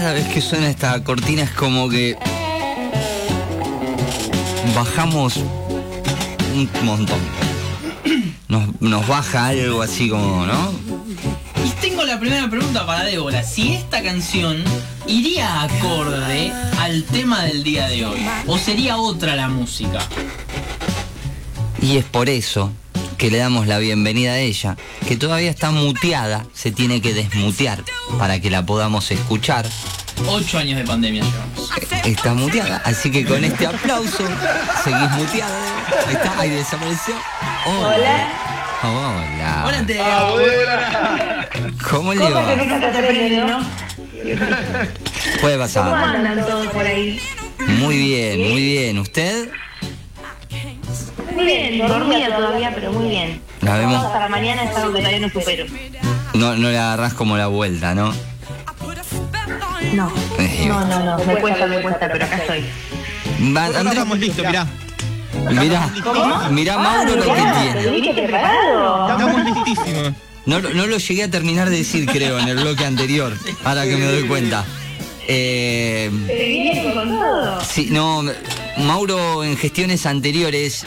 cada vez que suena esta cortina es como que bajamos un montón. Nos, nos baja algo así como, ¿no? Y tengo la primera pregunta para Débora. Si esta canción iría acorde al tema del día de hoy, o sería otra la música. Y es por eso que le damos la bienvenida a ella, que todavía está muteada, se tiene que desmutear para que la podamos escuchar. Ocho años de pandemia llevamos. Está muteada, así que con este aplauso seguís muteada. Ahí está, ahí desapareció. Hola. Hola. Hola, Débora. ¿Cómo le Cosa que va? Puede ¿Cómo pasar. andan todos por ahí? Muy bien, muy bien. ¿Usted? Muy bien, dormida todavía, pero muy bien. La vemos. Hasta la mañana es algo que todavía no supero. No, no le agarrás como la vuelta, ¿no? No, no, no, no, me cuesta, me cuesta, pero acá estoy. Va- Andrés, estamos listos, mirá. mirá, mirá Mauro lo que tiene. ¿Lo viste preparado? Estamos listísimos. No, lo- no lo llegué a terminar de decir, creo, en el bloque anterior. Ahora que me doy cuenta. Eh, sí, no, Mauro en gestiones anteriores,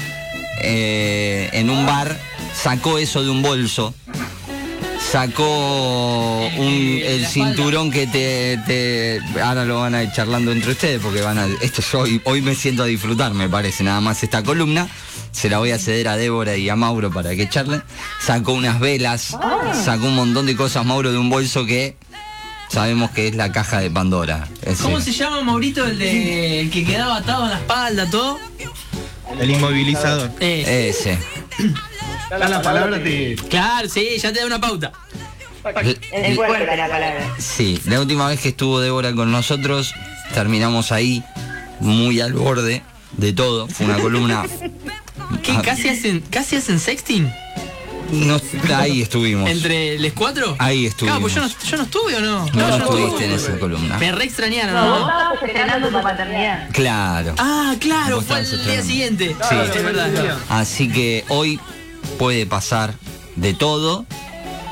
eh, en un bar, sacó eso de un bolso. Sacó un- el cinturón que te, te- Ahora lo van a ir charlando entre ustedes porque van a... Esto yo hoy, hoy me siento a disfrutar, me parece, nada más esta columna. Se la voy a ceder a Débora y a Mauro para que charlen. Sacó unas velas, sacó un montón de cosas, Mauro, de un bolso que sabemos que es la caja de Pandora. Ese. ¿Cómo se llama Maurito el, de, el que quedaba atado en la espalda, todo? El inmovilizador. Ese. Ya la palabra te. claro, sí, ya te da una pauta. Es fuerte la palabra. Sí, la última vez que estuvo Débora con nosotros, terminamos ahí, muy al borde de todo. Fue una columna. ¿Qué? Ah, ¿Casi hacen, casi hacen sexting? No- ahí estuvimos. ¿Entre les cuatro? Ahí estuvimos. Claro, pues yo no, yo no estuve o no. No, estuviste en esa columna. Me re extrañaron, No, vos ¿no? estabas estrenando tu paternidad. Claro. Ah, claro, fue el día siguiente. Sí. es verdad. Así que hoy puede pasar de todo.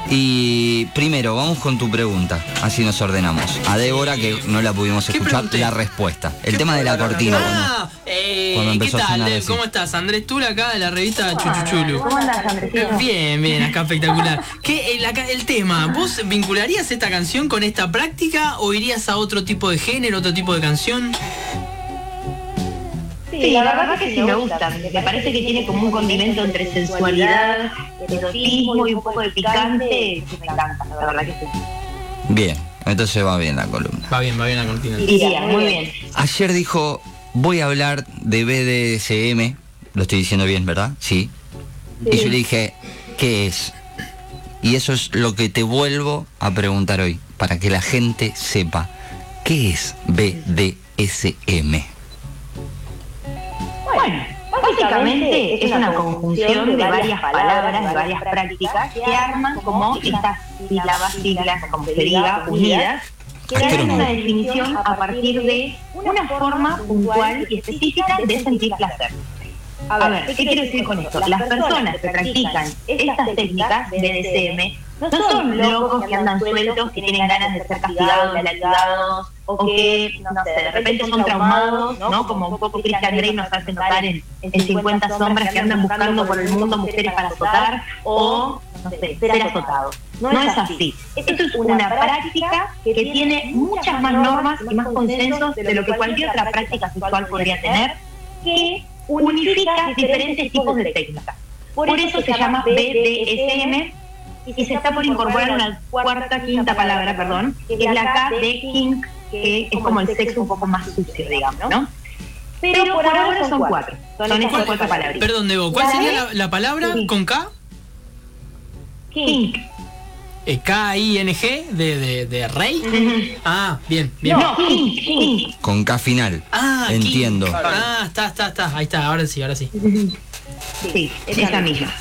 Y primero, vamos con tu pregunta, así nos ordenamos. A Débora, que no la pudimos ¿Qué escuchar, pregunté? la respuesta. El tema de la cortina. Ah, eh, cuando ¿qué empezó a tal? así. ¿Cómo estás? Andrés Tula acá de la revista Chuchuchulu. ¿Cómo andas, Andresito? Bien, bien, acá espectacular. ¿Qué, el, acá- el tema, ¿vos vincularías esta canción con esta práctica o irías a otro tipo de género, otro tipo de canción? Sí, la verdad que sí me gusta. Me parece que tiene como un condimento entre sensualidad, erotismo y un poco de picante. Me encanta, la verdad que sí. Bien, entonces va bien la columna. Va bien, va bien la cortina. Iría, muy bien. Ayer dijo, voy a hablar de BDSM. Lo estoy diciendo bien, ¿verdad? Sí. Y yo le dije, ¿qué es? Y eso es lo que te vuelvo a preguntar hoy, para que la gente sepa. ¿Qué es BDSM? Bueno, básicamente es una conjunción de varias palabras, de varias prácticas que arman como estas sílabas, siglas, como se diga, unidas, que dan una definición a partir de una forma puntual y específica de sentir placer. A ver, ¿qué quiero decir con esto? Las personas que practican estas técnicas de DSM no son locos que andan sueltos, que tienen ganas de ser castigados, latigados, o que, no sé, de repente son traumados, ¿no? Como un poco Christian Grey nos hace notar en, en 50 sombras que andan buscando por el mundo mujeres para azotar, o, no sé, ser azotados. No es así. Esto es una práctica que tiene muchas más normas y más consensos de lo que cualquier otra práctica sexual podría tener, que unifica diferentes tipos de técnicas. Por eso se llama BDSM y se está por incorporar una cuarta, quinta palabra, perdón, que es la K de kink, que es como el sexo un poco más sucio, digamos, ¿no? Pero por ahora son cuatro, son estas cuatro palabras. Perdón, Debo, ¿cuál sería la, la palabra Sí. con K? Kink. Eh, K-I-N-G de, de, de rey. Ah, bien, bien. No, kink, kink. Con K final. Ah, King. Entiendo. Ah, está, está, está. Ahí está, ahora sí, ahora sí. Sí, esa misma.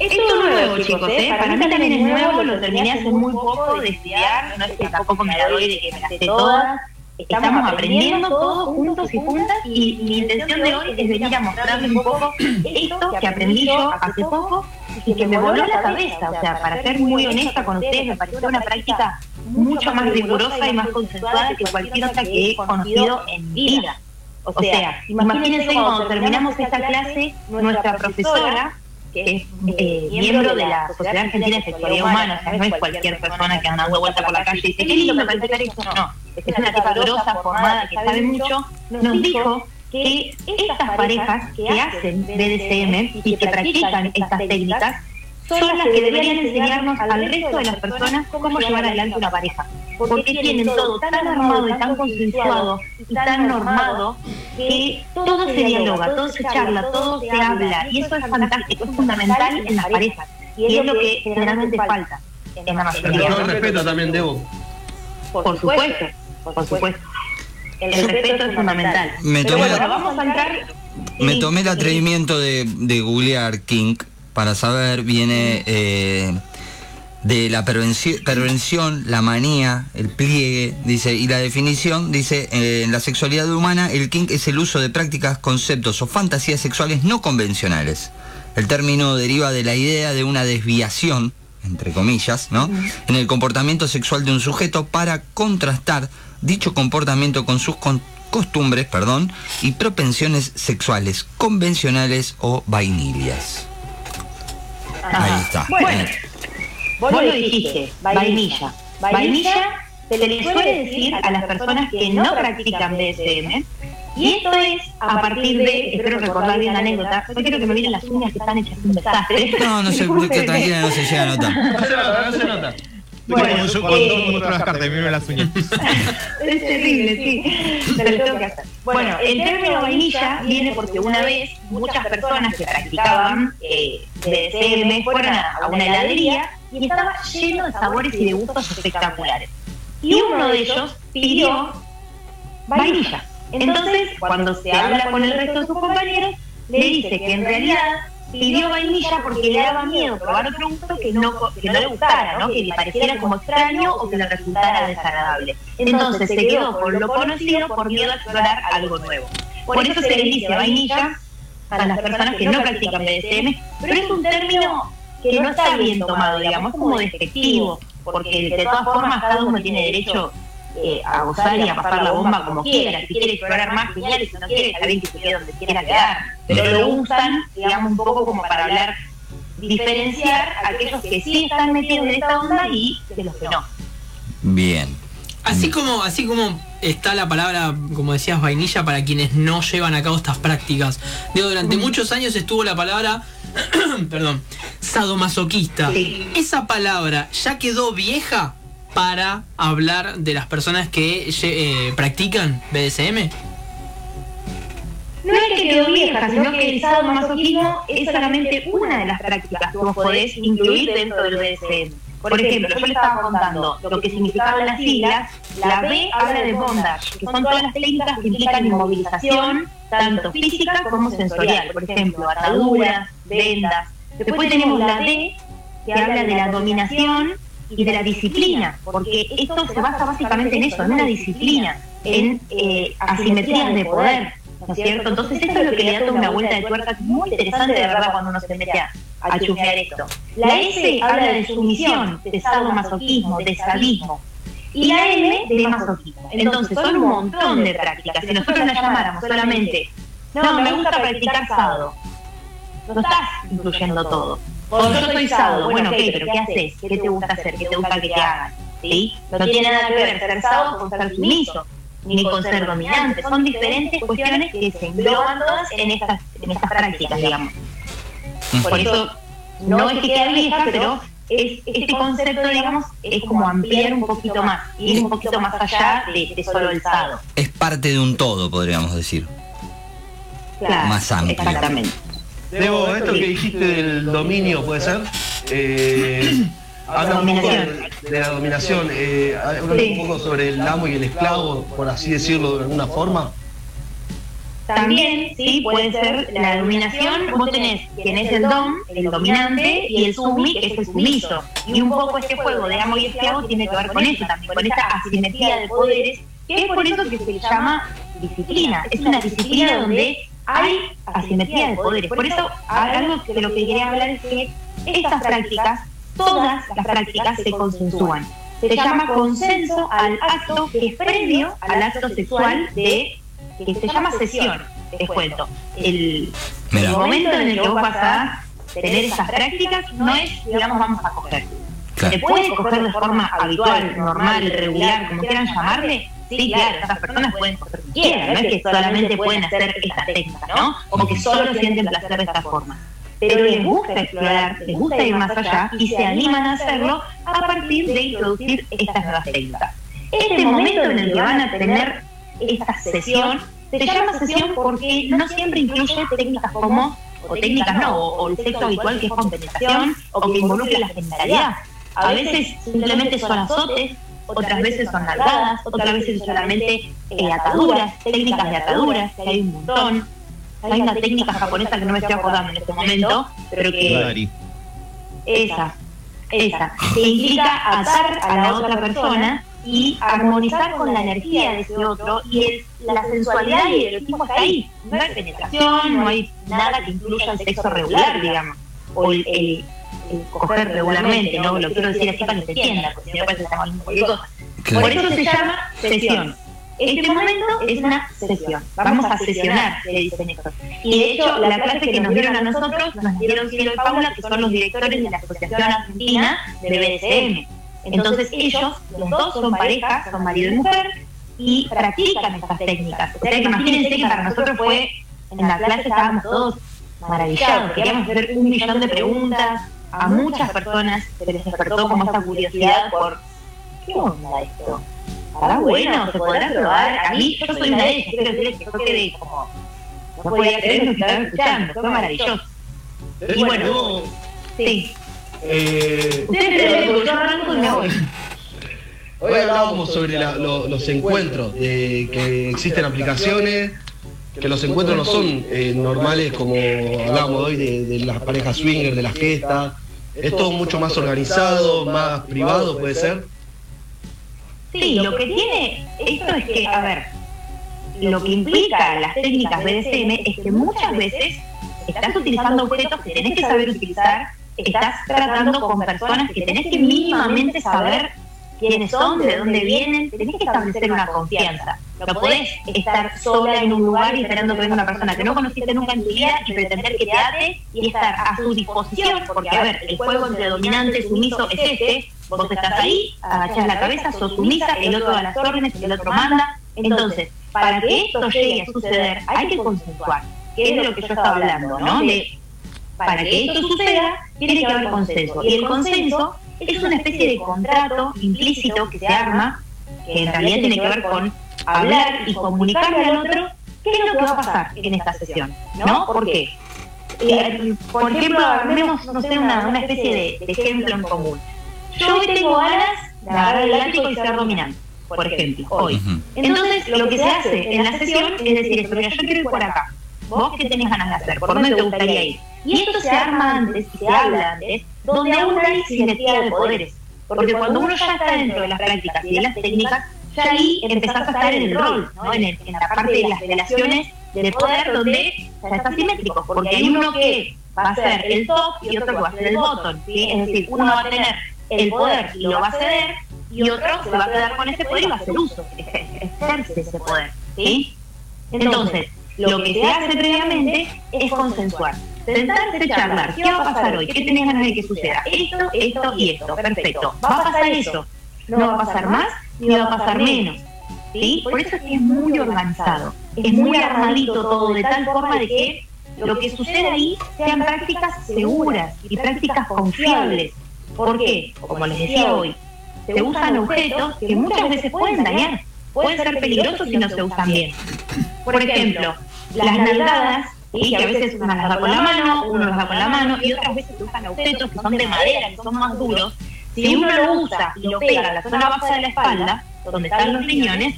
Esto es nuevo, chicos, ¿eh? Para mí también es nuevo, lo terminé hace muy poco de estudiar, no es que tampoco me la doy de que me las sé todas. Estamos aprendiendo todos juntos y juntas y mi intención de hoy es venir a mostrarles un poco esto que aprendí yo hace poco y que me voló la cabeza. O sea, para ser muy honesta con ustedes, me pareció una práctica mucho más rigurosa y más consensuada que cualquier otra que he conocido en mi vida. O sea, imagínense cuando terminamos esta clase, nuestra profesora, que es eh, miembro de la Sociedad Argentina de Sexualidad Humana, o sea, no es cualquier persona que anda dando vuelta por la calle y dice, qué lindo practicar esto, no, es una tipa grosa, formada, que sabe mucho, nos dijo que estas parejas que hacen BDSM y que practican estas técnicas son las que deberían enseñarnos al resto de las personas cómo llevar adelante una pareja. Porque tienen todo tan armado y tan consensuado y tan normado que todo se dialoga, todo se charla, todo se habla. Y eso es fantástico, es fundamental en las parejas. Y es lo que generalmente falta en la mayoría. el respeto también, Debo. Por supuesto, por supuesto. El respeto es fundamental. Me Pero tomé bueno, la- vamos a entrar... Me tomé el atrevimiento de, de googlear King para saber, viene eh, de la prevenci- prevención, la manía, el pliegue, dice, y la definición, dice, eh, en la sexualidad humana, el kink es el uso de prácticas, conceptos o fantasías sexuales no convencionales. El término deriva de la idea de una desviación, entre comillas, ¿no? En el comportamiento sexual de un sujeto para contrastar dicho comportamiento con sus con- costumbres, perdón, y propensiones sexuales convencionales o vainillas. Ajá. Ahí está. Bueno, vos lo dijiste, vainilla. Vainilla se le suele decir a las personas que no practican BSM. Y esto es a partir de, espero recordar bien la anécdota, no quiero que me miren las uñas que están hechas un desastre. No, no se, tranquila, no se llega a notar. No se nota, no se nota. Bueno, Como yo eh, cuando muestro las cartas, miro las uñas. Es terrible, sí. Pero lo tengo que hacer. Bueno, el término vainilla viene porque una vez muchas personas que practicaban eh, BDSM fueron a, a una heladería y estaba lleno de sabores y de gustos espectaculares. Y uno de ellos pidió vainilla. Entonces, cuando se habla con el resto de sus compañeros, le dice que en realidad pidió vainilla porque le daba miedo probar otro gusto que no, que no le gustara, ¿no? que le pareciera como extraño o que le resultara desagradable. Entonces se quedó con lo conocido por miedo a explorar algo nuevo. Por eso se le dice vainilla a las personas que no practican BDSM, pero es un término que no está bien tomado, digamos, como despectivo, porque de todas formas cada uno tiene derecho eh, a gozar y a pasar la bomba como quiera. Si quiere explorar más, genial, y si no quiere, está bien que se quede donde quiera quedar. Pero lo usan, digamos, un poco como para hablar, diferenciar a aquellos que sí están metidos en esta onda y de los que no. Bien. Así como, así como está la palabra, como decías, vainilla para quienes no llevan a cabo estas prácticas. Digo, durante muchos años estuvo la palabra, perdón, sadomasoquista. Sí. Esa palabra ya quedó vieja para hablar de las personas que eh, practican BDSM. No es que quedó vieja, sino que el sadomasoquismo es solamente una de las prácticas que vos podés incluir dentro del BDSM. Por ejemplo, yo le estaba contando lo que significaban las siglas. La B habla de bondage, que son todas las técnicas que implican inmovilización, tanto física como sensorial. Por ejemplo, ataduras, vendas. Después tenemos la D, que habla de la dominación y de la disciplina, porque esto se basa básicamente en eso, en una disciplina, en eh, asimetrías de poder. ¿no es cierto? Entonces esto es lo que le da una vuelta de tuerca muy interesante de verdad cuando uno se mete a, a chusmear esto. La S habla de sumisión, de sadomasoquismo, de sadismo. Y la M de masoquismo. Entonces son un montón de prácticas. Si nosotros las llamáramos solamente, no, me gusta practicar sado, no estás incluyendo todo. O yo soy sado, bueno, ok, pero ¿qué haces? ¿Qué te gusta hacer? ¿Qué te gusta que te hagan? ¿Sí? No tiene nada que ver ser sado con ser sumiso ni con ser dominante. Son diferentes cuestiones que se engloban todas en estas, en estas prácticas, digamos. Por eso, no es que quede vieja, pero es, este concepto, digamos, es como ampliar un poquito más, ir un poquito más allá de, de solo el sado. Es parte de un todo, podríamos decir. Claro, Más amplio. Exactamente. Debo, esto que dijiste del dominio, ¿puede ser? Eh, habla un poco de, de la dominación. Eh, habla Sí. un poco sobre el amo y el esclavo, por así decirlo de alguna forma. También, sí, puede ser la dominación. Vos tenés quien es el dom, el dominante, y el sumi, que es el sumiso. Y un poco este juego de amo y esclavo tiene que ver con eso también, con esta asimetría de poderes, que es por eso que se llama disciplina. Es una disciplina donde hay asimetría de poderes. Por eso, algo de lo que quería hablar es que estas prácticas, todas las prácticas se consensúan. se llama consenso al acto que es previo al acto sexual de que se llama sesión, te cuento. El, el momento en el que vos vas a tener esas prácticas no es, digamos, vamos a coger. ¿Se puede coger de forma habitual, normal, regular, como quieran llamarle? Sí, claro, esas personas pueden coger si quieran, no es que solamente pueden hacer esta técnica, ¿no? O que solo sienten placer de esta forma. Pero les gusta explorar, les gusta ir más allá y se animan a hacerlo a partir de introducir estas nuevas técnicas. Este momento en el que van a tener esta sesión se llama sesión porque no siempre incluye técnicas como, o técnicas no, o, el sexo habitual que es con penetración o que involucre la genitalidad. A veces simplemente son azotes, otras veces son nalgadas, otras veces solamente eh, ataduras, técnicas de ataduras, que hay un montón. Hay una técnica japonesa que no me estoy acordando en este momento, pero que esa, esa, que implica atar a la otra persona y armonizar con la energía de ese otro y el- la sensualidad y el erotismo está ahí. No hay penetración, no hay nada que incluya el sexo regular, digamos, o el, el- el coger regularmente, ¿no? Lo quiero decir así para que se entienda, porque si no parece que estamos hablando de cualquier cosa. Claro. Por eso se llama sesión. Este momento es una sesión. Vamos a sesionar, le dicen ellos. Y de hecho, la clase que nos dieron a nosotros, nos dieron Ciro y Paula, que son los directores de la Asociación Argentina de BDSM. Entonces ellos, los dos son pareja, son marido y mujer, y practican estas técnicas. O sea que imagínense que para nosotros fue, en la clase estábamos todos maravillados, queríamos hacer un millón de preguntas, a muchas personas se les despertó como esta curiosidad por, ¿qué onda esto? ¿Estará bueno? ¿Se podrá probar? A mí, yo soy una de ellas, quiero decir que yo quedé como, no podía creer lo que estaba escuchando, fue maravilloso. Y bueno, sí. Eh, Ustedes yo arranco y me voy. Hoy hablábamos sobre la- lo- los encuentros, de que existen aplicaciones, que los encuentros no son eh, normales como hablábamos hoy de, las parejas swinger, de las gestas. Es todo mucho más organizado, más privado, puede ser. Sí, lo que tiene esto es que, a ver, lo que implica las técnicas BDSM es que muchas veces estás utilizando objetos que tenés que saber utilizar, estás tratando con personas que tenés que mínimamente saber quiénes son, de dónde vienen, tenés que establecer una confianza. No podés estar sola en un lugar esperando que venga una persona que no conociste nunca en tu vida y pretender que te ate y estar a su disposición, porque a ver, el juego entre dominante y sumiso es este, vos estás ahí, agachás la cabeza, sos sumisa, el otro da las órdenes, el otro manda. Entonces, para que esto llegue a suceder, hay que consensuar, que es de lo que yo estaba hablando, ¿no? Para que esto suceda, tiene que haber consenso. Y el consenso es una especie de contrato implícito que se arma, que en realidad tiene que ver con hablar y comunicarle al otro qué es lo que va a pasar en esta sesión, ¿no? ¿Por qué? Eh, por ejemplo, armemos, no sé, una, una especie de, de ejemplo en común. Yo hoy tengo ganas de agarrar el látigo y ser dominante, por ejemplo, hoy. Entonces, lo que se hace en la sesión es decir, esto, mira, yo quiero ir por acá. ¿Vos qué tenés ganas de hacer? ¿Por dónde te gustaría ir? Y esto se arma antes y se habla antes, donde aún hay simetría de poderes. Porque cuando uno ya está dentro de las prácticas y de las técnicas, ya ahí empezás a estar en el rol, ¿no? en, el- en la parte de las relaciones de poder donde ya está simétrico. Porque hay uno que va a ser el top y otro que va a ser el bottom. Es decir, uno va a tener el poder y lo va a ceder, y otro se va a quedar con ese poder y va a hacer uso, ejer- ejerce ese poder. ¿sí? Entonces, lo que se hace previamente es consensuar. Sentarse charlar. ¿Qué va a pasar hoy? ¿Qué tenés ganas de que suceda? Esto, esto y esto. Perfecto. Va a pasar eso. No va a pasar más ni va a pasar menos. ¿Sí? Por eso es que es muy organizado. Es muy armadito todo, de tal forma de que lo que sucede ahí sean prácticas seguras y prácticas confiables. ¿Por qué? Como les decía hoy, se usan objetos que muchas veces pueden dañar, pueden ser peligrosos si no se usan bien. Por ejemplo, las nalgadas, ¿sí? que a veces uno las da con la mano, uno las da con la mano, y otras veces se usan objetos que son de madera, que son más duros. Si uno lo usa y lo pega a la zona baja de la espalda, donde están los riñones,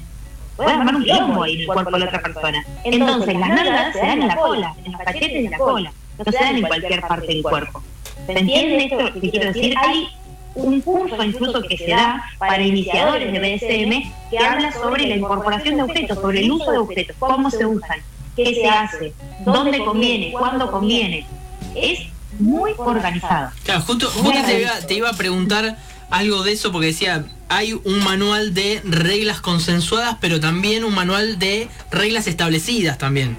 puede armar un quilombo ahí en el cuerpo de la otra persona. Entonces, las nalgadas se dan en la cola, en los cachetes de la cola, no se dan en cualquier parte del cuerpo. ¿Se entiende esto que quiero decir? Hay un curso incluso que se da para iniciadores de BDSM que habla sobre la incorporación de objetos, sobre el uso de objetos, cómo se usan, qué se hace, dónde conviene, cuándo conviene. Es muy organizado. Claro, justo, justo te, iba, te iba a preguntar algo de eso porque decía, hay un manual de reglas consensuadas, pero también un manual de reglas establecidas también.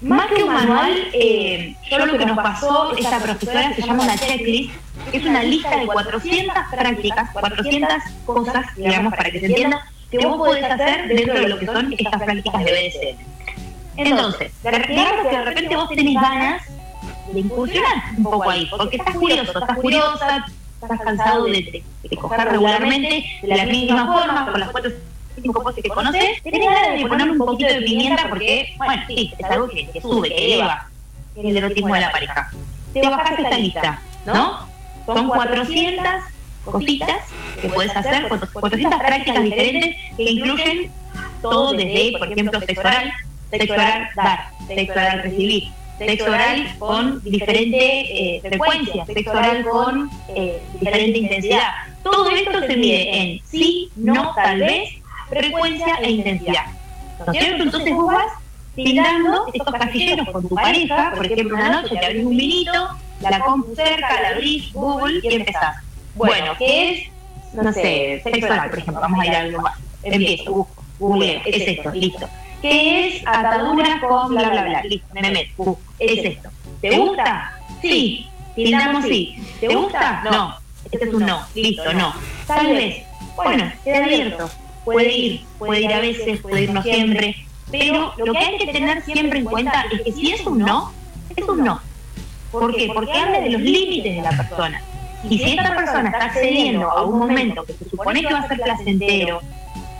Más que un manual, eh, yo lo que nos pasó, esta profesora se llama una checklist, que es una lista de 400 prácticas, 400 cosas, digamos, para que se entienda, que vos podés hacer dentro de lo que son estas prácticas de BDSM. Entonces, digamos que de repente vos tenés ganas de incursionar un poco ahí, porque estás curioso, estás curiosa, estás cansado de, de, coger regularmente de la misma forma, con las cuatro cinco cosas que conoces, tenés ganas de poner un poquito de pimienta porque, bueno, sí, es algo que, que sube, que eleva el erotismo de la pareja. Te bajás esta lista, ¿no? Son 400 cositas que puedes hacer, 400 prácticas diferentes que incluyen todo desde, por ejemplo, sexo oral, sexo oral dar, sexo oral recibir, sexo oral con diferente eh, frecuencia, sexo oral con eh, diferente intensidad. Todo esto se mide en sí, no, tal vez, frecuencia e intensidad. ¿No es cierto? Entonces vos vas pintando estos casilleros con tu pareja, por ejemplo, una noche te abrís un vinito, la compu cerca, la abrís, Google y empezás. Bueno, ¿qué es? No sé, sexo oral, por ejemplo, vamos a ir a algo más. Empiezo, busco, google, es esto, listo. ¿Qué es atadura con bla bla bla? Listo, me meto, busco, es esto. ¿Te gusta? Sí, pintamos sí. ¿Te gusta? No. Este es un no, listo, no. Tal vez. Bueno, queda abierto. Puede ir, puede ir a veces, puede ir no siempre. Pero lo que hay que tener siempre en cuenta es que si es un no, es un no. ¿Por qué? Porque habla de los límites de la persona. Y si esta persona está accediendo a un momento que se supone que va a ser placentero,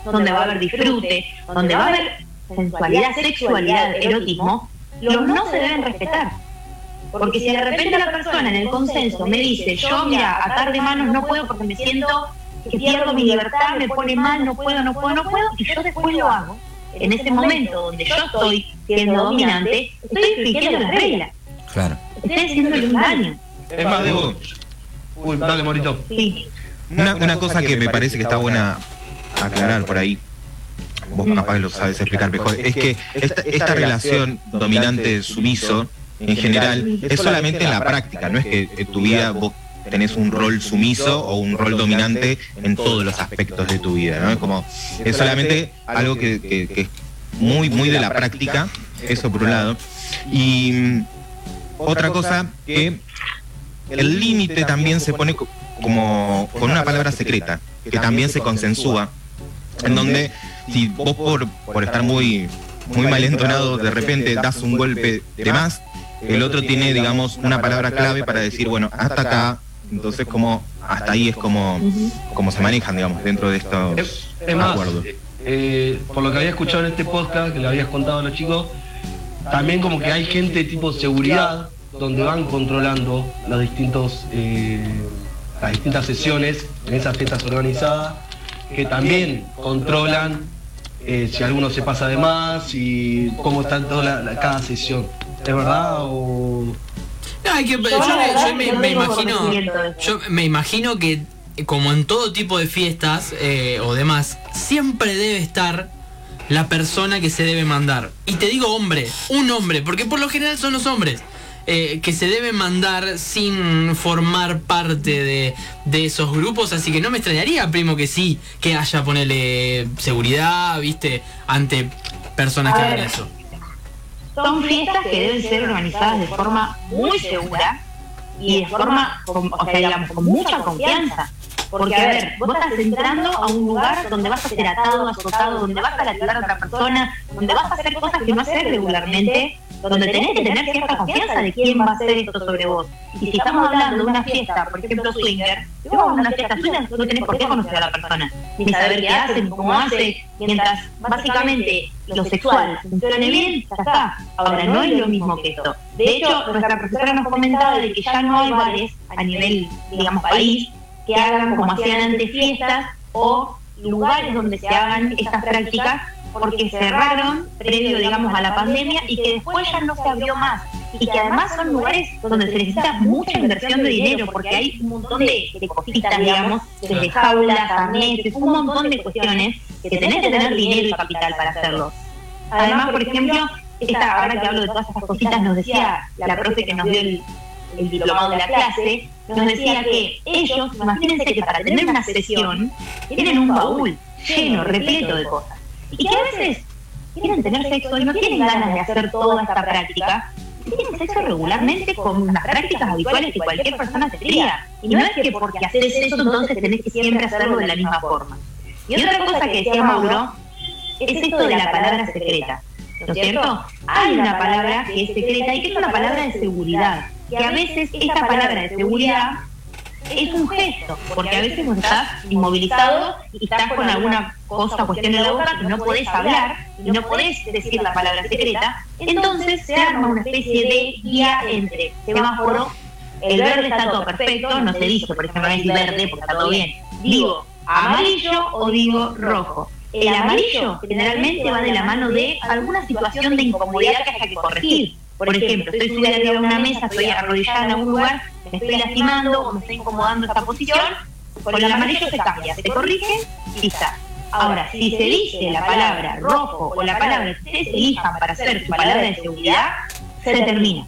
donde va a haber disfrute, donde va a haber sensualidad, sexualidad, erotismo, los no se deben respetar. Porque si de repente la persona en el consenso me dice, yo mira, atar de manos no puedo porque me siento que pierdo mi libertad, me pone mal, no puedo, no puedo, no puedo, y yo después lo hago, en ese momento donde yo estoy siendo dominante, estoy infringiendo las reglas. Claro. Estoy haciéndole un daño. Es más, digo, uy, dale, Morito. Sí. Una, una cosa que me parece que está buena aclarar por ahí, vos capaz lo sabes explicar mejor, es que esta, esta relación dominante-sumiso en general es solamente en la práctica, no es que en tu vida vos tenés un rol sumiso o un rol dominante en todos los aspectos de tu vida, ¿no? Es como, es solamente algo que, que- que es muy, muy de la práctica, eso por un lado. Y mm, otra cosa que el límite también se pone co- como con una palabra secreta, que también se consensúa, en donde si vos por, por estar muy, muy mal entonado de repente das un golpe de más, el otro tiene, digamos, una palabra clave para decir, bueno, hasta acá, entonces como hasta ahí es como, como se manejan, digamos, dentro de estos acuerdos. eh, por lo que había escuchado en este podcast, que le habías contado a los chicos, también como que hay gente tipo seguridad, donde van controlando los distintos, eh, las distintas sesiones en esas fiestas organizadas, que también controlan eh, si alguno se pasa de más y cómo está toda la, la- cada sesión. ¿Es verdad o...? No, hay que, yo, me- verdad yo me, que no me tengo imagino, yo me imagino que eh, como en todo tipo de fiestas eh, o demás, siempre debe estar la persona que se debe mandar. Y te digo hombre, un hombre, porque por lo general son los hombres. Eh, que se deben mandar sin formar parte de, de esos grupos, así que no me extrañaría, primo, que sí, que haya, ponele, seguridad, viste, ante personas que A hagan ver. eso. Son fiestas que deben ser organizadas de forma muy segura y de forma, con- o sea, digamos, con mucha confianza. Porque, a ver, vos estás entrando a un lugar donde vas a ser atado, azotado, donde vas a latigar a otra persona, donde vas a hacer cosas que no haces regularmente, donde tenés que tener cierta confianza de quién va a hacer esto sobre vos. Y si estamos hablando de una fiesta, por ejemplo, swinger, si vos vas a una fiesta swinger, no tenés por qué conocer a la persona, ni saber qué hace, ni cómo hace, mientras básicamente lo sexual funcione bien, ya está. Ahora, no es lo mismo que esto. De hecho, nuestra profesora nos comentaba de que ya no hay bares a nivel, digamos, país, que hagan como hacían antes fiestas o lugares donde se hagan estas prácticas porque cerraron previo, digamos, a la pandemia y que después ya no se abrió más. Y que además son lugares donde se necesita mucha inversión de dinero porque hay un montón de, de cositas, digamos, desde jaulas, arneses, un montón de cuestiones que tenés que tener dinero y capital para hacerlo. Además, por ejemplo, esta, ahora que hablo de todas estas cositas, nos decía la profe que nos dio el, el diplomado de la clase, nos decía que ellos, imagínense que para tener una sesión, tienen un baúl lleno, repleto de cosas. Y que a veces quieren tener sexo y no tienen ganas de hacer toda esta práctica, tienen sexo regularmente con las prácticas habituales que cualquier persona tendría. Y no es que porque haces eso entonces tenés que siempre hacerlo de la misma forma. Y otra cosa que decía Mauro es esto de la palabra secreta. ¿No es cierto? Hay una palabra que es secreta y que es una palabra de seguridad. Que a veces esta palabra de seguridad es un gesto, porque a veces vos estás inmovilizado y estás con alguna cosa, cuestión en la boca que no podés hablar y no podés decir la palabra secreta, entonces se arma una especie de guía entre semáforo, el verde está todo perfecto, no se dice, por ejemplo, es verde porque está todo bien, digo amarillo o digo rojo. El amarillo generalmente va de la mano de alguna situación de incomodidad que haya que corregir. Por ejemplo, estoy subida arriba de una mesa, estoy arrodillada en algún lugar, me estoy lastimando o me estoy incomodando esta posición, con el amarillo se cambia, se corrige y está. Ahora, si se dice la palabra rojo o la palabra que ustedes elijan para hacer su palabra de seguridad, se termina.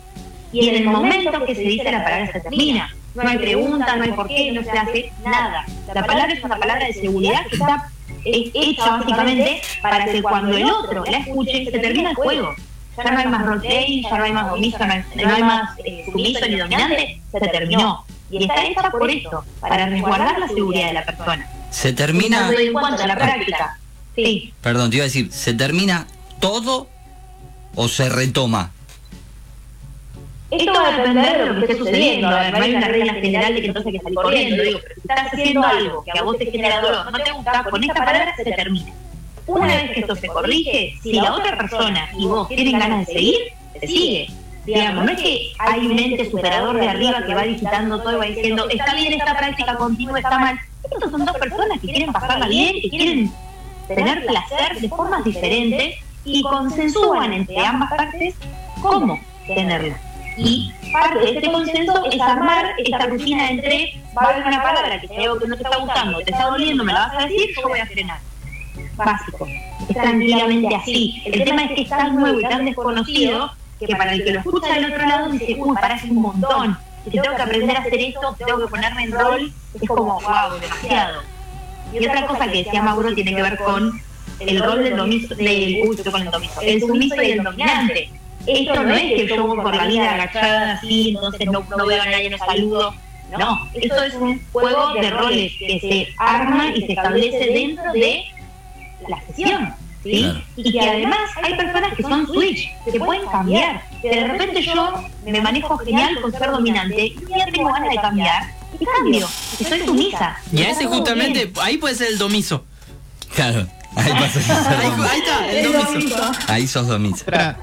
Y en el momento que se dice la palabra se termina. No hay pregunta, no hay por qué, no se hace nada. La palabra es una palabra de seguridad que está hecha básicamente para que cuando el otro la escuche se termina el juego ya no hay más roleplay, ya no hay más domiso, no hay, no hay más eh, sumiso ni dominante, se terminó. Y está hecha por esto, para resguardar la seguridad de la persona. Se termina. En cuanto a la práctica. Sí. Perdón, te iba a decir, ¿se termina todo o se retoma? Esto va a depender de lo que esté sucediendo. A ver, no hay una regla general de que entonces hay que salir corriendo. Digo, pero si estás haciendo algo que a vos te genera dolor, no te gusta, con esta palabra se termina. Una vez que esto se corrige, si la otra persona y vos tienen ganas de seguir, se sigue. Digamos, no es que hay un ente superador de arriba que va visitando todo y va diciendo, está bien esta práctica continua, está mal. Estos son dos personas que quieren pasarla bien, que quieren tener placer de formas diferentes y consensúan entre ambas partes cómo tenerla. Y parte de este consenso es armar esta rutina entre, va a haber una palabra que te algo que no te está gustando, te está doliendo, me la vas a decir, yo voy a frenar básico. Es tranquilamente así. El tema es que es tan nuevo y tan desconocido que para el que lo escucha del otro lado dice, uy, parece un montón. Si tengo que aprender a hacer esto, tengo que ponerme en rol, es como, wow, demasiado. Y otra cosa que decía Mauro tiene que ver con el rol del domiso, del, uy, con el domiso, el sumiso y el dominante. Esto no es que yo voy por la vida agachada así, entonces no, no veo a nadie, no saludo. No, esto es un juego de roles que se arma y se establece dentro de la sesión. ¿sí? Y que además hay personas que son switch, que pueden cambiar. Que de repente yo me manejo genial con ser dominante y día tengo ganas de cambiar y cambio, y soy sumisa. Y ese justamente, ahí puede ser el domiso. Claro, ahí pasa Ahí, ahí está, el domiso. Ahí sos domiso. Otra,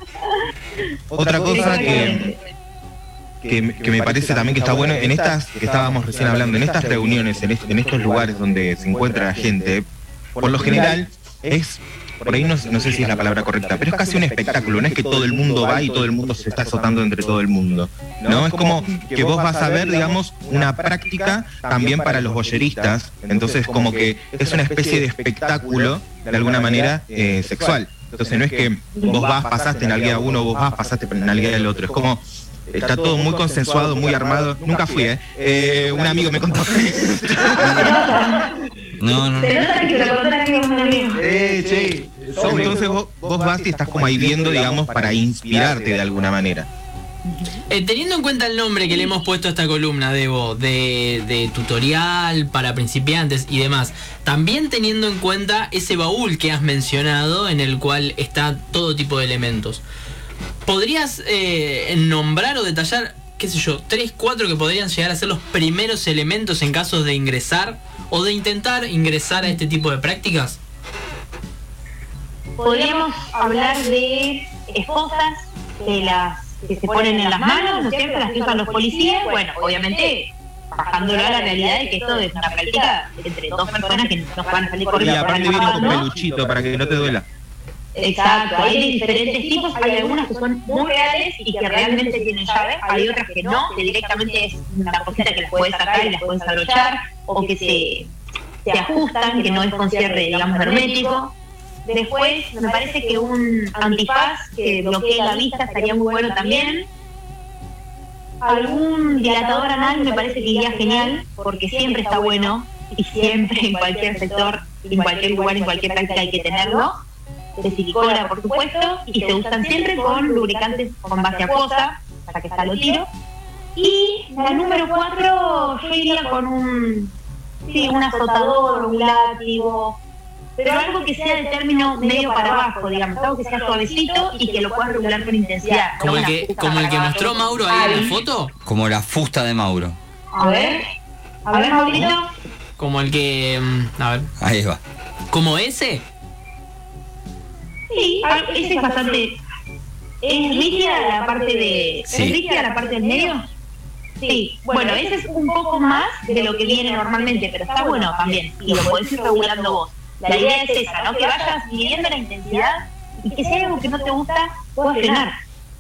otra cosa que, que, me- que me parece también que está bueno, en estas que estábamos recién hablando, en estas reuniones, en, est- en estos lugares donde se encuentra la gente, por lo general es, por ahí no, no sé si es la palabra correcta, pero es casi un espectáculo, no es que todo el mundo va y todo el mundo se está azotando entre todo el mundo, ¿no? Es como que vos vas a ver, digamos, una práctica también para los boyeristas, entonces como que es una especie de espectáculo, de alguna manera, eh, sexual. Entonces no es que vos vas, pasaste en alguien a uno, vos vas, pasaste en alguien al otro, es como... Está todo muy consensuado, muy armado. Nunca fui, ¿eh? Eh, un amigo me contó. No, no. Se nota que lo contaron que es un amigo. Eh, che. Entonces vos, vos vas y estás como ahí viendo, digamos, para inspirarte de alguna manera. Eh, teniendo en cuenta el nombre que le hemos puesto a esta columna, Debo, de, de tutorial para principiantes y demás, también teniendo en cuenta ese baúl que has mencionado en el cual está todo tipo de elementos, ¿podrías eh, nombrar o detallar, qué sé yo, tres, cuatro que podrían llegar a ser los primeros elementos en caso de ingresar o de intentar ingresar a este tipo de prácticas? Podríamos hablar de esposas que las que se ponen en las manos, ¿no es cierto? Las que usan los policías. Bueno, obviamente bajándolo a la realidad de que esto es una práctica entre dos personas que no van a salir Y corriendo por aparte la viene con peluchito para que no te duela. Exacto, hay de diferentes tipos, hay algunas que son muy reales y que realmente tienen llave, hay otras que no, que directamente es una cosita que las puedes sacar y las puedes abrochar, o que se, se ajustan, que no es con cierre, digamos, hermético. Después, me parece que un antifaz que bloquee la vista estaría muy bueno también. algún dilatador anal me parece que iría genial, porque siempre está bueno y siempre en cualquier sector, en cualquier lugar, en cualquier práctica hay que tenerlo. De silicona, por supuesto, y se usan siempre con lubricantes con base acuosa, para que está lo tiro. Y la número cuatro, yo iría con un, sí, un azotador, un látigo, pero algo que sea de término medio para abajo, digamos, algo que sea suavecito y que lo puedas regular con intensidad. Como el que, como el que mostró Mauro ahí en la foto. Como la fusta de Mauro. A ver, a ver, Maurito. Como el que. mm, A ver. Ahí va. Como ese. Sí, a- ese es bastante. ¿Es rígida la parte de. Sí. ¿Es rígida la parte del medio? Sí, bueno, ese es un poco más de lo que viene normalmente, pero está bueno también, y lo podés ir regulando vos. La idea es esa, ¿no? Que vayas midiendo la intensidad y que si hay algo que no te gusta, puedas frenar.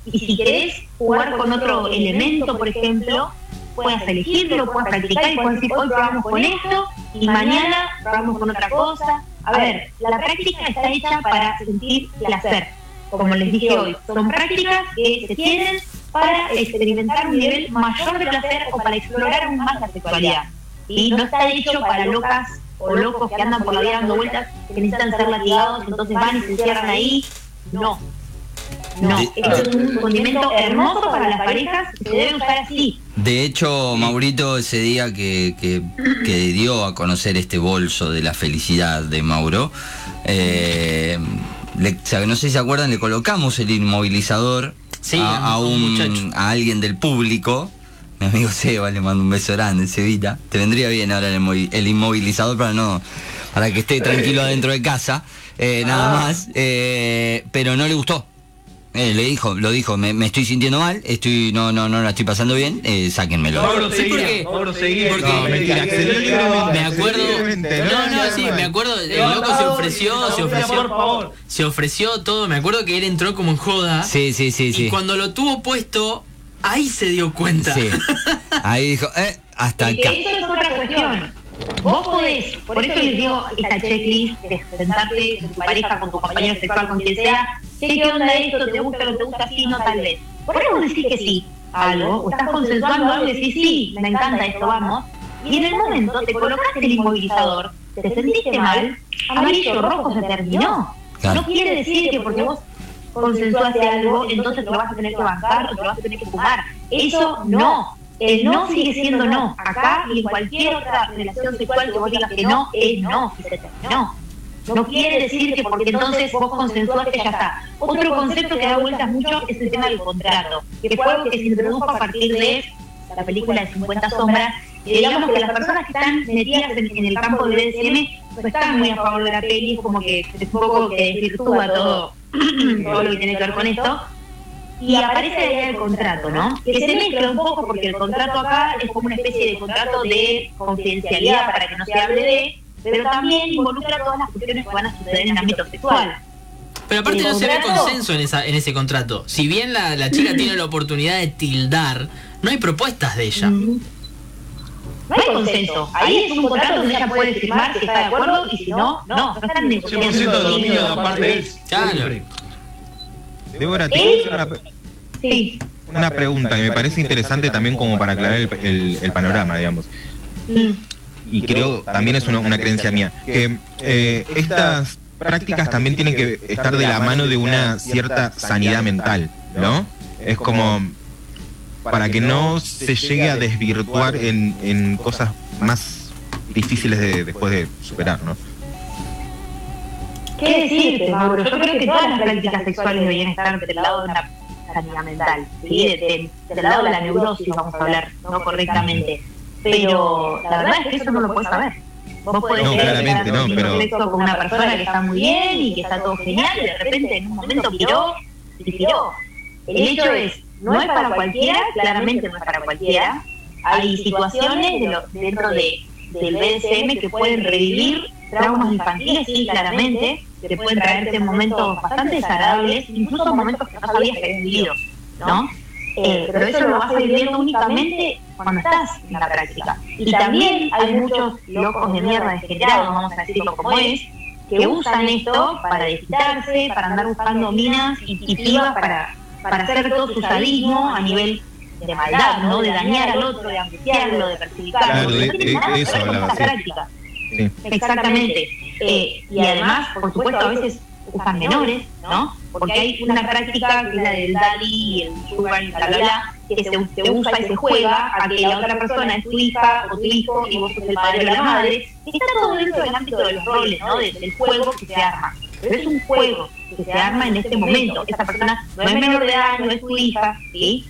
Y si querés jugar con otro elemento, por ejemplo, puedas elegirlo, puedas practicar y puedas decir, hoy probamos con esto y mañana probamos con otra cosa. A ver, la práctica está hecha para sentir placer, como les dije hoy. Son prácticas que se tienen para experimentar un nivel mayor de placer o para explorar más la sexualidad. Y no está hecho para locas o locos que andan por la vida dando vueltas, que necesitan ser latigados, entonces van y se encierran ahí. No. No, De- esto es un condimento hermoso para las parejas, se debe usar así. De hecho, Maurito ese día que, que- que dio a conocer este bolso de la felicidad de Mauro, eh, le- o sea, no sé si se acuerdan, le colocamos el inmovilizador Sí, a, a un a alguien del público. Mi amigo Seba le mando un beso grande, Sevita. Te vendría bien ahora el, el inmovilizador para no para que esté tranquilo adentro de casa, eh, nada más. eh, pero no le gustó. Eh, le dijo, lo dijo, me, me estoy sintiendo mal, estoy, no, no, no la estoy pasando bien, eh, sáquenmelo. Mauro Sí, porque- No, mentira, accedió libremente. Me acuerdo. No, no, sí, me acuerdo. El loco se ofreció, se ofreció. Por favor. Se ofreció todo. Me acuerdo que él entró como en joda. Sí, sí, sí, Y sí. cuando lo tuvo puesto, ahí se dio cuenta. Sí. Ahí dijo, eh, hasta acá. que eso es otra cuestión. Vos podés, por eso les digo esta checklist de sentarte con tu pareja, con tu compañero sexual, con quien sea, ¿qué, qué onda esto? ¿Te gusta lo te gusta así? No, tal vez. ¿Por qué vos decís que sí a algo? O estás consensuando algo y decís, sí, me encanta esto, vamos. Y en el momento te colocaste el inmovilizador, te sentiste mal, amarillo, rojo, se terminó. Claro. No quiere decir que porque vos consensuaste algo, entonces te lo vas a tener que bancar o te lo vas a tener que fumar. Eso no. El no sigue siendo no. Acá y en cualquier otra relación sexual que vos digas que no, es no. Y se terminó. No quiere decir que porque entonces vos consensuaste ya está. Otro concepto que da vueltas mucho es el tema del contrato, que fue algo que se introdujo a partir de la película de 50 sombras, y digamos que las personas que están metidas en, en el campo del BDSM no están muy a favor de la peli, es como que es un poco que desvirtúa todo, todo lo que tiene que ver con esto. Y aparece la idea del contrato, ¿no? Que se mezcla un poco porque el contrato acá es como una especie de contrato de confidencialidad para que no se hable de, pero también involucra todas las cuestiones que van a suceder en el ámbito sexual. Pero aparte no se ve contrato- consenso en, esa, en ese contrato. Si bien la, la chica tiene la oportunidad de tildar, no hay propuestas de ella. No hay consenso. Ahí es un contrato donde ella puede firmar si está de acuerdo y si no, no, no están negociando. 100% de dominio de parte de él. Claro. Débora, te quiero hacer una, pre- Sí. una pregunta que me parece interesante también como para aclarar el, el- el panorama, digamos. Mm. Y creo también es una, una creencia mía, que eh, estas prácticas también tienen que estar de la mano de una cierta sanidad mental, ¿no? Es como para que no se llegue a desvirtuar en, en cosas más difíciles de, después de superar, ¿no? ¿Qué decirte, Mauro? Yo creo que todas las prácticas sexuales deberían estar del lado de una sanidad mental, ¿sí? De- de- del lado de la neurosis, vamos a hablar, no correctamente. Pero la verdad es que eso no lo puedes saber. Vos podés No, claramente no, pero- con una persona que está muy bien y que está todo genial y de repente en un momento piró y piró. El hecho es, no es para cualquiera, claramente no es para cualquiera. Hay situaciones de lo- dentro de, del BDSM que pueden revivir traumas infantiles, sí, claramente, que pueden traerte momentos bastante desagradables, incluso momentos que no sabías que habías vivido, ¿no? Eh, pero eso lo vas a ir viendo únicamente cuando estás en la práctica. Y también hay muchos locos de mierda degenerados, vamos a decirlo como es, que usan esto para desquitarse, para andar buscando minas y, y pibas para, para hacer todo su sadismo a nivel de maldad, ¿no? De dañar al otro, de angustiarlo, de perjudicarlo. Claro, de- no tiene de- nada de que eso ver con hablaba, sí. Exactamente. Eh, y además, por supuesto, a veces usan menores, ¿no? Porque hay una práctica que es la del daddy y el sugar y bla, bla, bla, que se, se usa y se juega a que la otra persona es tu hija o tu hijo y vos sos el padre o la madre. Está todo dentro del ámbito de los roles, ¿no? De- del juego que se arma. Pero es un juego que se arma en este momento. Esa persona no es menor de edad, no es tu hija, ¿sí?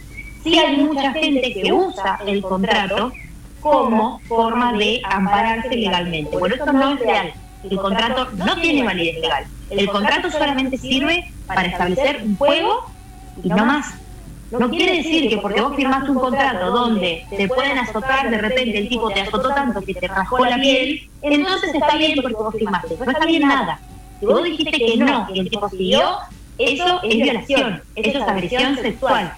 Sí hay mucha gente que usa el contrato como forma de ampararse legalmente. Bueno, esto no es real. El contrato no tiene validez legal. El contrato solamente sirve para establecer un juego y no más. No quiere decir que porque vos firmaste un contrato donde te pueden azotar, de repente el tipo te azotó tanto que te rasgó la piel, entonces está bien porque vos firmaste. No está bien nada. Si vos dijiste que no y el tipo siguió, eso es violación, eso es agresión sexual.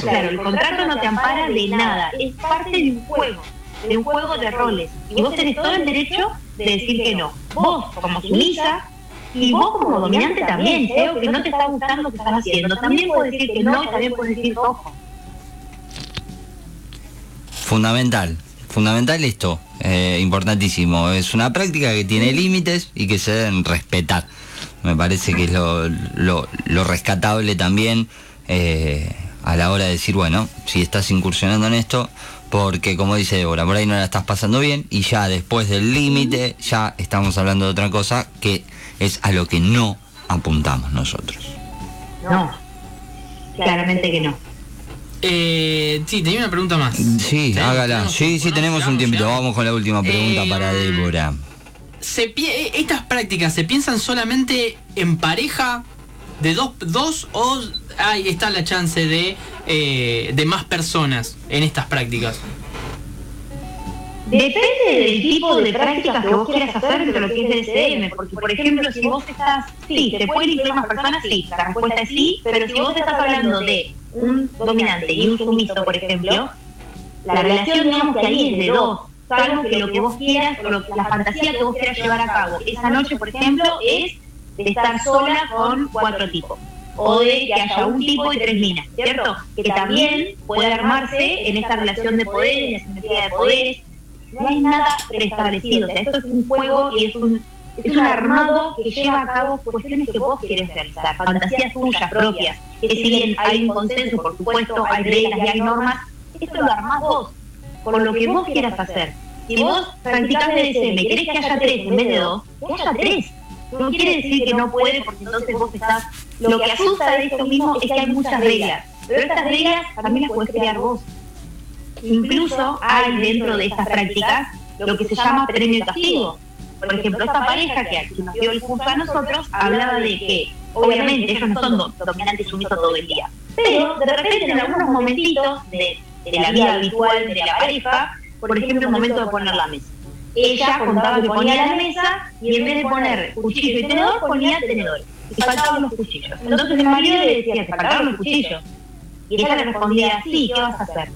claro, el contrato no te ampara de nada, es parte de un juego, de un juego de roles. Y vos tenés todo el derecho de decir que no. Vos, como sumisa, y vos como dominante también, creo que no te está gustando lo que estás haciendo. También puedes decir que no y también puedes decir ojo. Fundamental, fundamental esto, eh, importantísimo. Es una práctica que tiene límites y que se deben respetar. Me parece que es lo, lo- lo rescatable también eh, a la hora de decir, bueno, si estás incursionando en esto, porque como dice Débora, por ahí no la estás pasando bien y ya después del límite ya estamos hablando de otra cosa que es a lo que no apuntamos nosotros. No, claramente que no. Eh, sí, tenía una pregunta más. Sí, hágala. ¿Tenemos Sí, sí, tenemos un tiempito. Vamos con la última pregunta Eh, para Débora. Se eh, estas prácticas se piensan solamente en pareja de dos, dos o ahí está la chance de, eh, de más personas en estas prácticas. Depende del tipo de prácticas que vos quieras hacer dentro de lo que es DSM, porque por ejemplo, si vos estás, sí, ¿te pueden incluir más personas? Sí, la respuesta es sí, pero si vos estás hablando de un dominante y un sumiso, por ejemplo, la relación, digamos que ahí es de dos, salvo que lo que vos quieras, o la fantasía que vos quieras llevar a cabo esa noche, por ejemplo, es de estar sola con cuatro tipos. O de que haya un tipo y tres minas, ¿cierto? Que también puede armarse en esta relación de poderes, en la simetría de poderes, no hay nada preestablecido. O sea, esto es un juego y es un, es un armado que lleva a cabo cuestiones que vos querés realizar, fantasías tuyas propias. Que si bien hay un consenso, por supuesto, hay reglas y hay normas, esto lo armás vos, por lo que vos quieras hacer. Si vos practicás BDSM y querés que haya tres en vez de dos, que haya tres. No quiere decir que no puede, porque entonces vos estás. Lo que asusta de esto mismo es que hay muchas reglas, pero estas reglas también las podés crear vos. Incluso hay dentro de estas prácticas lo que se llama premio castigo. Por ejemplo, esta pareja que aquí nos dio el curso a nosotros hablaba de que, obviamente, ellos no son do- dominantes y sumisos todo el día, pero de repente en algunos momentitos de, de la vida habitual de la pareja, por ejemplo, el momento de poner la mesa. Ella contaba que ponía la mesa y en vez de poner cuchillo y tenedor, ponía tenedores. Y faltaban los cuchillos. Entonces el marido le decía, te faltaban los cuchillos. Y ella le respondía, sí, ¿qué vas a hacer?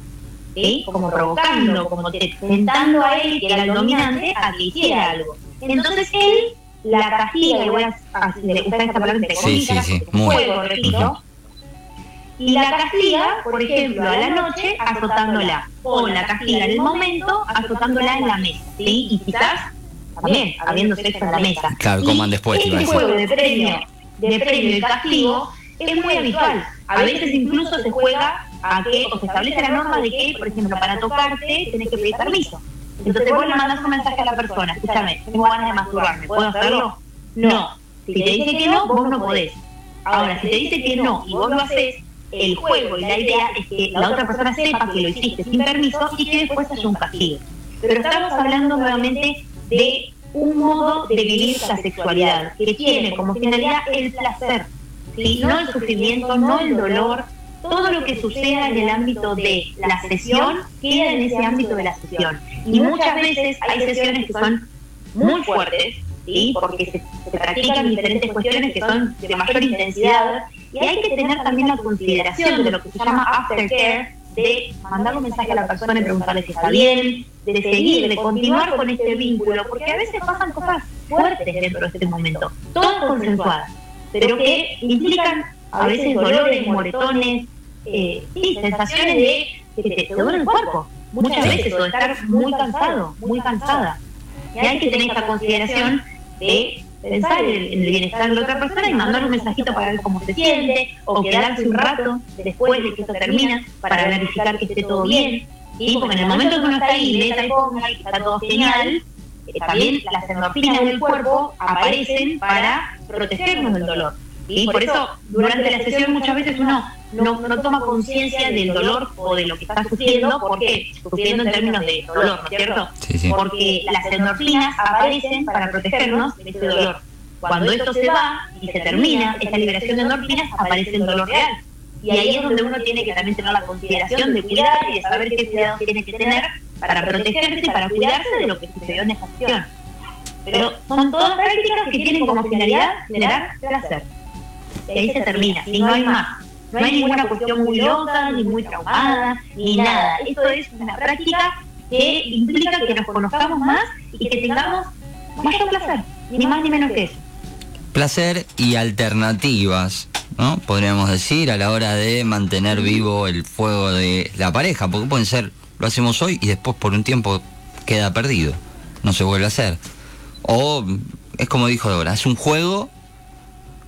¿sí? como provocando, como te- tentando a él, que era el dominante, a que hiciera algo. Entonces él la castiga, y voy a, a- le usar esta palabra entre Sí, comillas, sí, sí, muy. juego, repito, y la castiga, por ejemplo, a la noche azotándola, o la castiga en el momento azotándola en la mesa, ¿sí? Y quizás también habiendo sexo en la mesa. Claro, Y coman después, a Este juego de premio, de premio y castigo es muy habitual. A veces incluso se juega a que, o se establece la norma de que, por ejemplo, para tocarte tenés que pedir permiso. Entonces vos le mandás un mensaje a la persona, escúchame, tengo ganas de masturbarme, ¿puedo hacerlo? No. Si te dice que no, vos no podés. Ahora, si te dice que no y vos lo haces, el juego y la idea es que la otra persona sepa que lo hiciste sin permiso y que después haya un castigo. Pero estamos hablando nuevamente de un modo de vivir la sexualidad que tiene como finalidad el placer, ¿sí? no el sufrimiento, no el dolor. Todo lo que suceda en el ámbito de la sesión queda en ese ámbito de la sesión. Y muchas veces hay sesiones que son muy fuertes, ¿sí? porque se, se practican diferentes cuestiones que son de mayor intensidad y hay que tener también la consideración de lo que se llama aftercare, de mandar un mensaje a la persona y preguntarle si está bien, de seguir, de continuar con este vínculo, porque a veces pasan cosas fuertes dentro de este momento, todas consensuadas, pero que implican a veces dolores, moretones, eh, sí, sensaciones de que te, te duele el cuerpo, muchas veces, o de estar muy cansado, muy cansada. Y hay que tener esta consideración de pensar en, en el bienestar de la otra persona y mandar un mensajito para ver cómo se siente, o quedarse un rato después de que esto termina para verificar que esté todo bien. ¿sí? Porque en el momento que uno está ahí, lee tal cosa y está todo genial, eh, también las endorfinas del cuerpo aparecen para protegernos del dolor. ¿Sí? Por eso, durante la sesión muchas veces uno no, no toma conciencia del dolor o de lo que está sufriendo, porque sufriendo en términos de dolor, ¿no es cierto? Sí, sí. Porque las endorfinas aparecen para protegernos de ese dolor. Cuando esto se va y se termina, esa liberación de endorfinas, aparece el dolor real. Y ahí es donde uno tiene que también tener la consideración de cuidar y de saber qué cuidados tiene que tener para protegerse, para cuidarse de lo que sucedió en esa acción. Pero son todas prácticas que tienen como finalidad generar placer. Y ahí se termina, y no hay más. No hay ninguna cuestión muy loca, ni muy traumada, ni nada. Esto es una práctica que implica que nos conozcamos más y que tengamos mayor placer, ni más ni menos que eso. Placer y alternativas, ¿no? Podríamos decir, a la hora de mantener vivo el fuego de la pareja, porque pueden ser, lo hacemos hoy y después por un tiempo queda perdido, no se vuelve a hacer. O es como dijo Dora, es un juego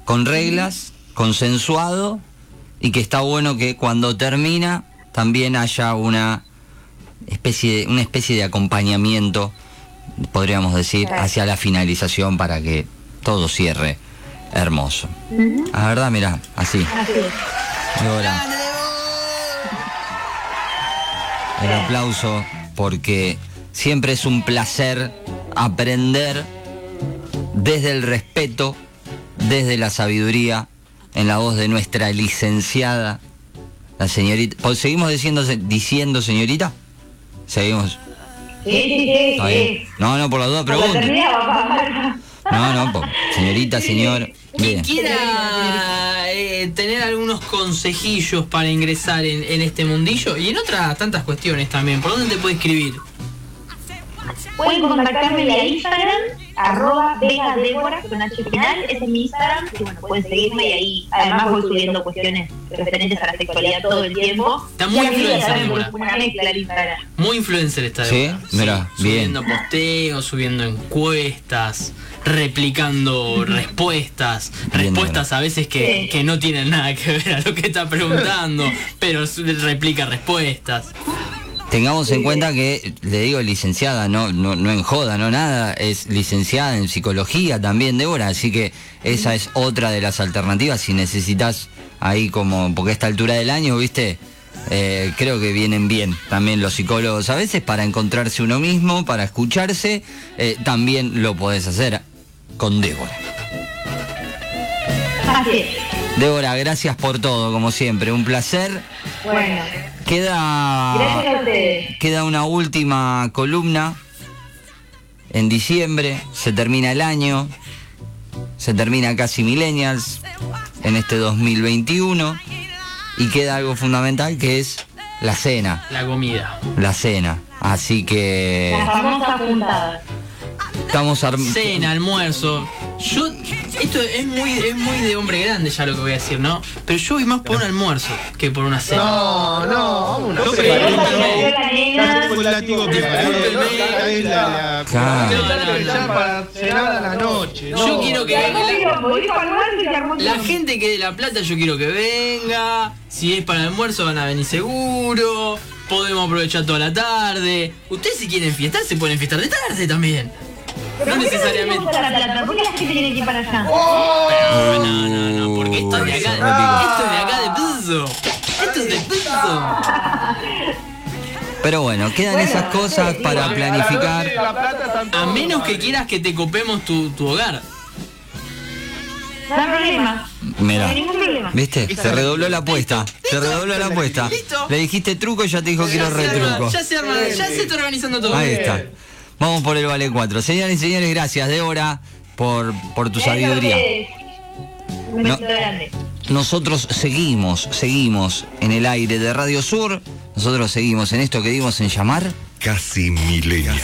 con reglas, consensuado y que está bueno que cuando termina también haya una especie de, una especie de acompañamiento, podríamos decir, hacia la finalización para que todo cierre hermoso. La verdad, mira, así. Así es. Dora. El aplauso porque siempre es un placer aprender desde el respeto, desde la sabiduría, en la voz de nuestra licenciada, la señorita. ¿Pues ¿Seguimos diciendo, diciendo señorita? Seguimos. Sí, sí, sí. No, no, por la duda pregunto. No, no, po- señorita, señor. Quien quiera eh, tener algunos consejillos para ingresar en, en este mundillo y en otras tantas cuestiones también, ¿por dónde te puede escribir? Pueden contactarme vía Instagram, arroba Vega Débora, con H final, ese es mi Instagram, y bueno, pueden seguirme y ahí además voy subiendo cuestiones referentes a la sexualidad todo el tiempo. Está muy influencer, Débora. Una mezcla. Muy influencer está de Sí, Débora. mira, bien. Subiendo posteos, subiendo encuestas, replicando respuestas, Bien, respuestas a veces que, Sí. que no tienen nada que ver a lo que está preguntando, pero replica respuestas. Tengamos en cuenta que, le digo licenciada, no, no, no en joda, no nada, es licenciada en psicología también, Débora, así que esa es otra de las alternativas si necesitas ahí como, porque a esta altura del año, viste, Eh, creo que vienen bien también los psicólogos a veces para encontrarse uno mismo, para escucharse, eh, también lo podés hacer con Débora. Así es. Débora, gracias por todo, como siempre, un placer. Bueno, Queda... gracias a ustedes. Queda una última columna en diciembre, se termina el año, se termina casi Millennials en este 2021 y queda algo fundamental que es la cena, La comida. la cena. Así que La famosa puntada. estamos arm- Cena, almuerzo. Yo, esto es muy, es muy de hombre grande ya lo que voy a decir, ¿no? Pero yo voy más por un almuerzo que por una cena. No, no, vámonos. No, pero- no, la. No, no, para cenar a la noche. Yo quiero que armó la, gente que de La Plata yo quiero que venga. Si es para el almuerzo van a venir seguro. Podemos aprovechar toda la tarde. Ustedes si quieren fiestar se pueden fiestar de tarde también. ¿Pero No necesariamente. La Plata? ¿Por qué la gente tiene que ir para allá? No, no, no, no, porque esto es de acá. Repito. Esto es de acá de Pizzo. Esto es de Pizzo. Pero bueno, quedan esas cosas para planificar. Plata A menos que quieras que te copemos tu, tu hogar. No hay problema. No Mira, hay ningún problema. ¿viste? Se redobló la apuesta. Se redobló la apuesta. Le dijiste truco y ya te dijo quiero retruco. ya se arma, ya se está organizando todo. Ahí está. Vamos por el Vale 4. Señores y señores, gracias, Débora, por, por tu Gracias sabiduría. ustedes. Un No. besito grande. Nosotros seguimos, seguimos en el aire de Radio Sur. Nosotros seguimos en esto que dimos en llamar. Casi milenia.